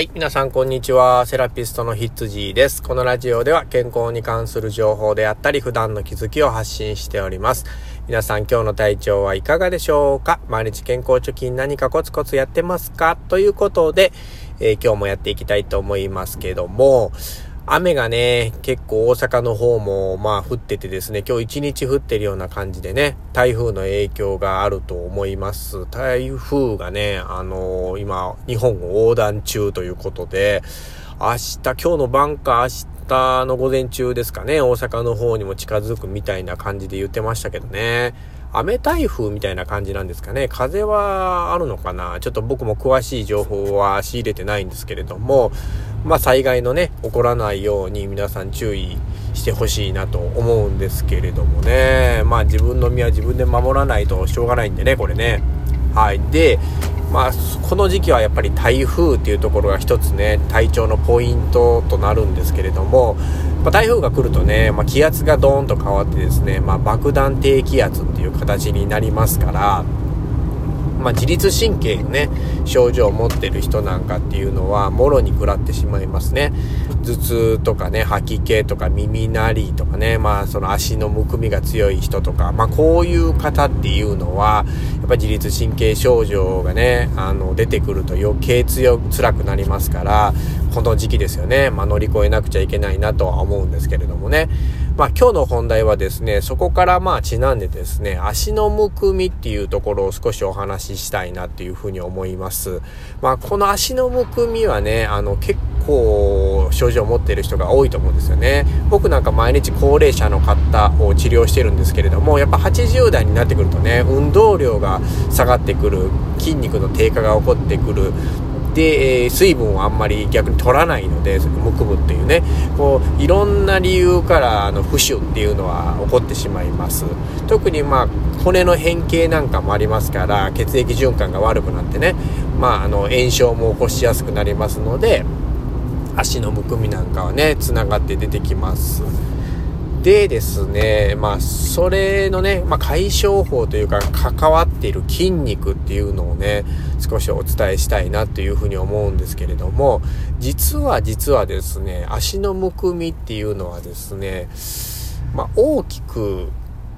はい。皆さん、こんにちは。セラピストのヒッツジーです。このラジオでは健康に関する情報であったり、普段の気づきを発信しております。皆さん、今日の体調はいかがでしょうか？毎日健康貯金何かコツコツやってますか？ということで、えー、今日もやっていきたいと思いますけども、雨がね、結構大阪の方もまあ降っててですね、今日一日降ってるような感じでね、台風の影響があると思います。台風がね、あのー、今、日本を横断中ということで、明日、今日の晩か明日の午前中ですかね、大阪の方にも近づくみたいな感じで言ってましたけどね。雨台風みたいな感じなんですかね。風はあるのかな？ちょっと僕も詳しい情報は仕入れてないんですけれども、まあ災害のね、起こらないように皆さん注意してほしいなと思うんですけれどもね。まあ自分の身は自分で守らないとしょうがないんでね、これね。はい。で、まあ、この時期はやっぱり台風っていうところが一つね、体調のポイントとなるんですけれども、まあ、台風が来るとね、まあ、気圧がドーンと変わってですね、まあ、爆弾低気圧っていう形になりますから、まあ、自律神経のね、症状を持ってる人なんかっていうのは、もろに食らってしまいますね。頭痛とかね、吐き気とか耳鳴りとかね、まあ、その足のむくみが強い人とか、まあ、こういう方っていうのは、やっぱ自律神経症状がね、あの、出てくると余計強、辛くなりますから、この時期ですよね、まあ、乗り越えなくちゃいけないなとは思うんですけれどもね。まあ今日の本題はですね、そこからまあちなんでですね、足のむくみっていうところを少しお話ししたいなっていうふうに思います。まあこの足のむくみはね、あの結構症状を持っている人が多いと思うんですよね。僕なんか毎日高齢者の方を治療してるんですけれども、やっぱ80代になってくるとね、運動量が下がってくる、筋肉の低下が起こってくる、で、えー、水分をあんまり逆に取らないので、むくむっていうね、こう、いろんな理由から、あの、浮腫っていうのは起こってしまいます。特にまあ、骨の変形なんかもありますから、血液循環が悪くなってね、まあ、あの、炎症も起こしやすくなりますので、足のむくみなんかはね、つながって出てきます。でですね、まあ、それのね、まあ、解消法というか、関わっている筋肉っていうのをね、少しお伝えしたいなというふうに思うんですけれども、実は実はですね、足のむくみっていうのはですね、まあ、大きく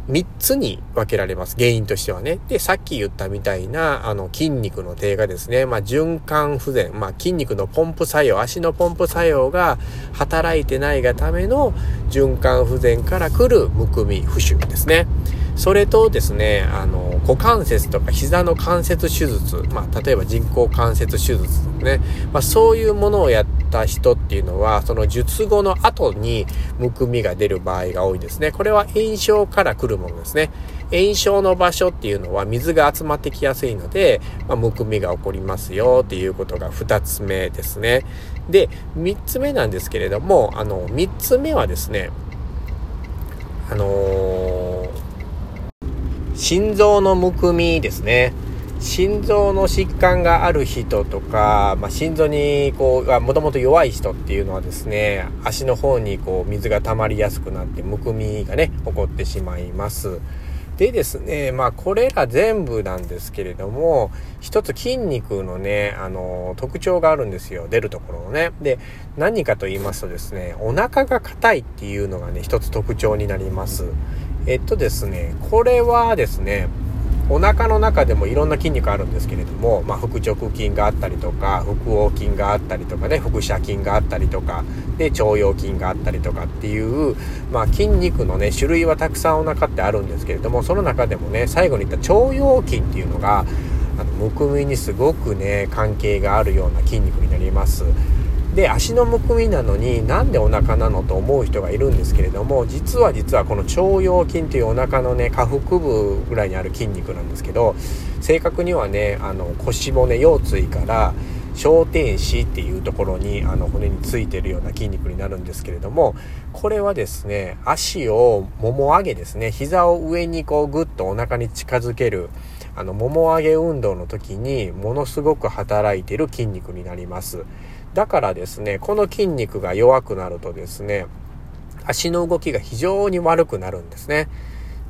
3つに分けられます。原因としてはね。で、さっき言ったみたいな、あの、筋肉の低下ですね。まあ、循環不全。まあ、筋肉のポンプ作用、足のポンプ作用が働いてないがための循環不全から来るむくみ、浮腫ですね。それとですね、あの、股関節とか膝の関節手術、まあ、例えば人工関節手術ですね。まあ、そういうものをやった人っていうのは、その術後の後にむくみが出る場合が多いですね。これは炎症から来るものですね。炎症の場所っていうのは水が集まってきやすいので、まあ、むくみが起こりますよっていうことが2つ目ですね。で、3つ目なんですけれども、あの、3つ目はですね、あのー心臓のむくみですね。心臓の疾患がある人とか、まあ、心臓にこう、もともと弱い人っていうのはですね、足の方にこう水が溜まりやすくなってむくみがね、起こってしまいます。でですね、まあこれら全部なんですけれども、一つ筋肉のね、あの、特徴があるんですよ。出るところのね。で、何かと言いますとですね、お腹が硬いっていうのがね、一つ特徴になります。えっとですね、これはですね、お腹の中でもいろんな筋肉あるんですけれども、まあ、腹直筋があったりとか、腹横筋があったりとかね、腹斜筋があったりとか、で、腸腰筋があったりとかっていう、まあ、筋肉のね、種類はたくさんお腹ってあるんですけれども、その中でもね、最後に言った腸腰筋っていうのが、あの、むくみにすごくね、関係があるような筋肉になります。で足のむくみなのになんでお腹なのと思う人がいるんですけれども実は実はこの腸腰筋というお腹のね下腹部ぐらいにある筋肉なんですけど正確にはねあの腰骨腰椎から小天使っていうところにあの骨についてるような筋肉になるんですけれどもこれはですね足をもも上げですね膝を上にこうグッとお腹に近づけるあのもも上げ運動の時にものすごく働いてる筋肉になります。だからですね、この筋肉が弱くなるとですね、足の動きが非常に悪くなるんですね。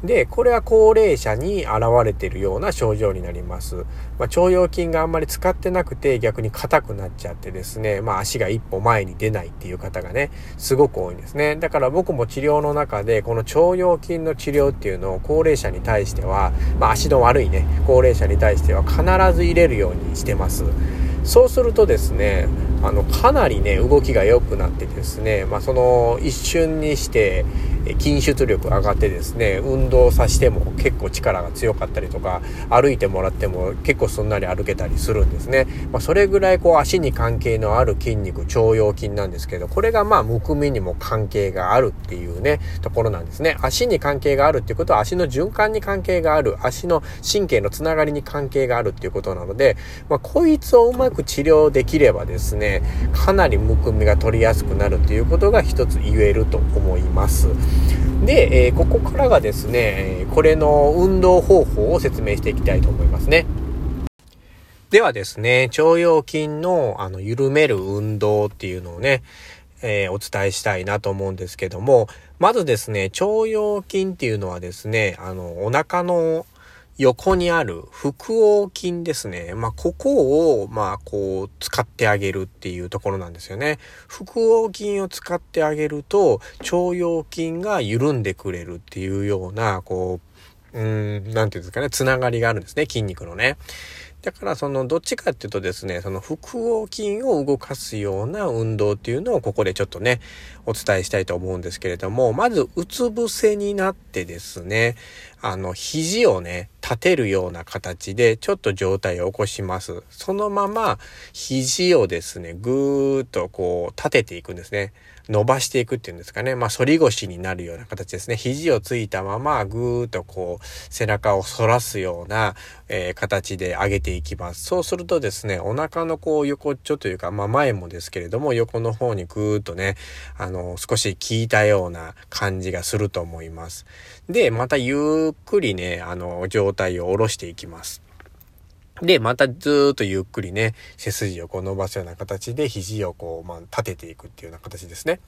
で、これは高齢者に現れているような症状になります。まあ、腸腰筋があんまり使ってなくて逆に硬くなっちゃってですね、まあ足が一歩前に出ないっていう方がね、すごく多いんですね。だから僕も治療の中でこの腸腰筋の治療っていうのを高齢者に対しては、まあ足の悪いね、高齢者に対しては必ず入れるようにしてます。そうするとですね、あの、かなりね、動きが良くなってですね、まあ、その一瞬にして、筋出力上がってですね、運動させても結構力が強かったりとか、歩いてもらっても結構すんなり歩けたりするんですね。まあ、それぐらいこう足に関係のある筋肉、腸腰筋なんですけど、これがまあむくみにも関係があるっていうね、ところなんですね。足に関係があるっていうことは足の循環に関係がある、足の神経のつながりに関係があるっていうことなので、まあ、こいつをうまく治療できればですね、かなりむくみが取りやすくなるっていうことが一つ言えると思います。で、えー、ここからがですね、これの運動方法を説明していきたいと思いますね。ではですね、腸腰筋のあの緩める運動っていうのをね、えー、お伝えしたいなと思うんですけども、まずですね、腸腰筋っていうのはですね、あの、お腹の横にある腹横筋ですね。まあ、ここを、まあ、こう、使ってあげるっていうところなんですよね。腹横筋を使ってあげると、腸腰筋が緩んでくれるっていうような、こう、うん、なんていうんですかね、つながりがあるんですね、筋肉のね。だからそのどっちかっていうとですね、その腹横筋を動かすような運動っていうのをここでちょっとね、お伝えしたいと思うんですけれども、まずうつ伏せになってですね、あの、肘をね、立てるような形でちょっと状態を起こします。そのまま肘をですね、ぐーっとこう立てていくんですね。伸ばしていくっていうんですかね。まあ、反り腰になるような形ですね。肘をついたまま、ぐーっとこう、背中を反らすような、えー、形で上げていきます。そうするとですね、お腹のこう、横っちょというか、まあ、前もですけれども、横の方にぐーっとね、あの、少し効いたような感じがすると思います。で、またゆっくりね、あの、状態を下ろしていきます。で、またずーっとゆっくりね、背筋をこう伸ばすような形で肘をこう、まあ、立てていくっていうような形ですね。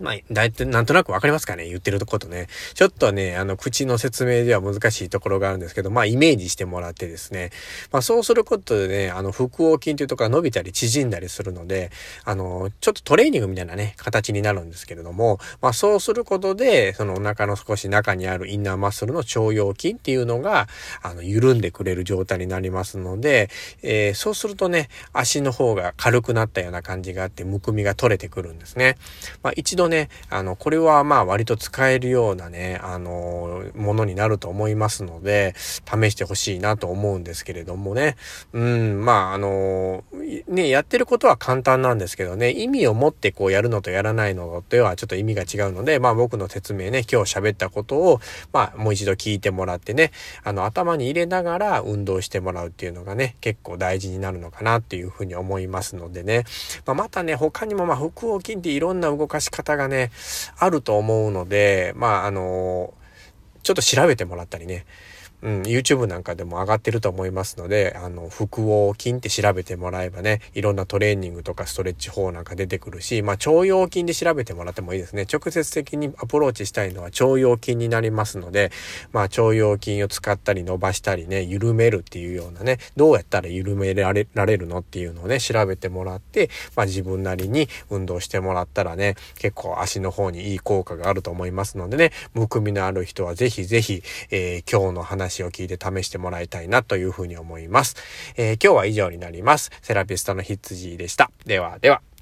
まあ、だいたいなんとなくわかりますかね言ってることね。ちょっとね、あの、口の説明では難しいところがあるんですけど、まあ、イメージしてもらってですね。まあ、そうすることでね、あの、腹横筋というところが伸びたり縮んだりするので、あの、ちょっとトレーニングみたいなね、形になるんですけれども、まあ、そうすることで、そのお腹の少し中にあるインナーマッスルの腸腰筋っていうのが、あの、緩んでくれる状態になりますので、えー、そうするとね、足の方が軽くなったような感じがあって、むくみが取れてくるんですね。まあ、一度ね、あの、これはまあ割と使えるようなね、あの、ものになると思いますので、試してほしいなと思うんですけれどもね。うん、まあ、あの、ね、やってることは簡単なんですけどね、意味を持ってこうやるのとやらないのとではちょっと意味が違うので、まあ僕の説明ね、今日喋ったことを、まあもう一度聞いてもらってね、あの、頭に入れながら運動してもらうっていうのがね、結構大事になるのかなっていうふうに思いますのでね。まあ、またね、他にもまあ腹横筋っていろんな動かし方がね、あると思うので、まあ、あの、ちょっと調べてもらったりね、うん、YouTube なんかでも上がってると思いますので、あの、腹横筋って調べてもらえばね、いろんなトレーニングとかストレッチ法なんか出てくるし、まあ、腸腰筋で調べてもらってもいいですね。直接的にアプローチしたいのは腸腰筋になりますので、まあ、腸腰筋を使ったり伸ばしたりね、緩めるっていうようなね、どうやったら緩められられるのっていうのをね、調べてもらって、まあ、自分なりに運動してもらったらね、結構足の方にいい効果があると思いますのでね、むくみのある人はぜひぜひ、えー、今日の話話を聞いて試してもらいたいなというふうに思います。えー、今日は以上になります。セラピストのヒッツジーでした。ではでは。